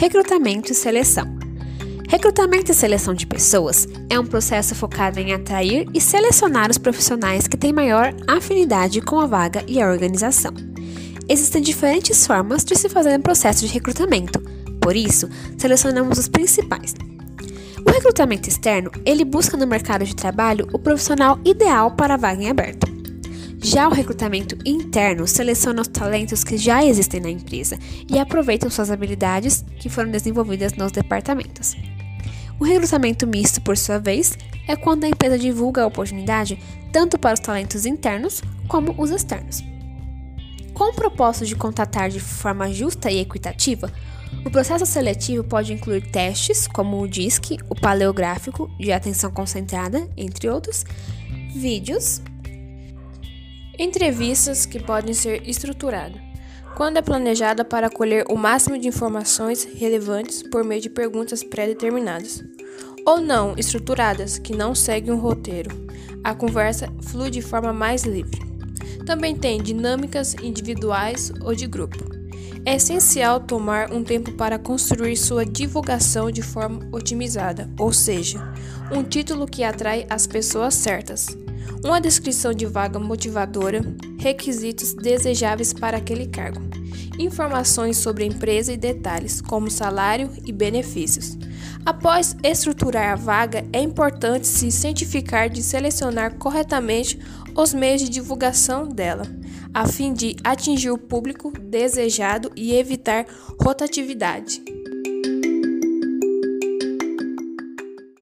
Recrutamento e seleção. Recrutamento e seleção de pessoas é um processo focado em atrair e selecionar os profissionais que têm maior afinidade com a vaga e a organização. Existem diferentes formas de se fazer um processo de recrutamento, por isso, selecionamos os principais. O recrutamento externo, ele busca no mercado de trabalho o profissional ideal para a vaga em aberto. Já o recrutamento interno seleciona os talentos que já existem na empresa e aproveitam suas habilidades que foram desenvolvidas nos departamentos. O recrutamento misto, por sua vez, é quando a empresa divulga a oportunidade tanto para os talentos internos como os externos. Com o propósito de contratar de forma justa e equitativa, o processo seletivo pode incluir testes como o DISC, o paleográfico de atenção concentrada, entre outros, vídeos, Entrevistas que podem ser estruturadas, quando é planejada para colher o máximo de informações relevantes por meio de perguntas pré-determinadas, ou não estruturadas, que não seguem um roteiro. A conversa flui de forma mais livre. Também tem dinâmicas individuais ou de grupo. É essencial tomar um tempo para construir sua divulgação de forma otimizada, ou seja, um título que atrai as pessoas certas uma descrição de vaga motivadora, requisitos desejáveis para aquele cargo, informações sobre a empresa e detalhes, como salário e benefícios. Após estruturar a vaga, é importante se cientificar de selecionar corretamente os meios de divulgação dela, a fim de atingir o público desejado e evitar rotatividade.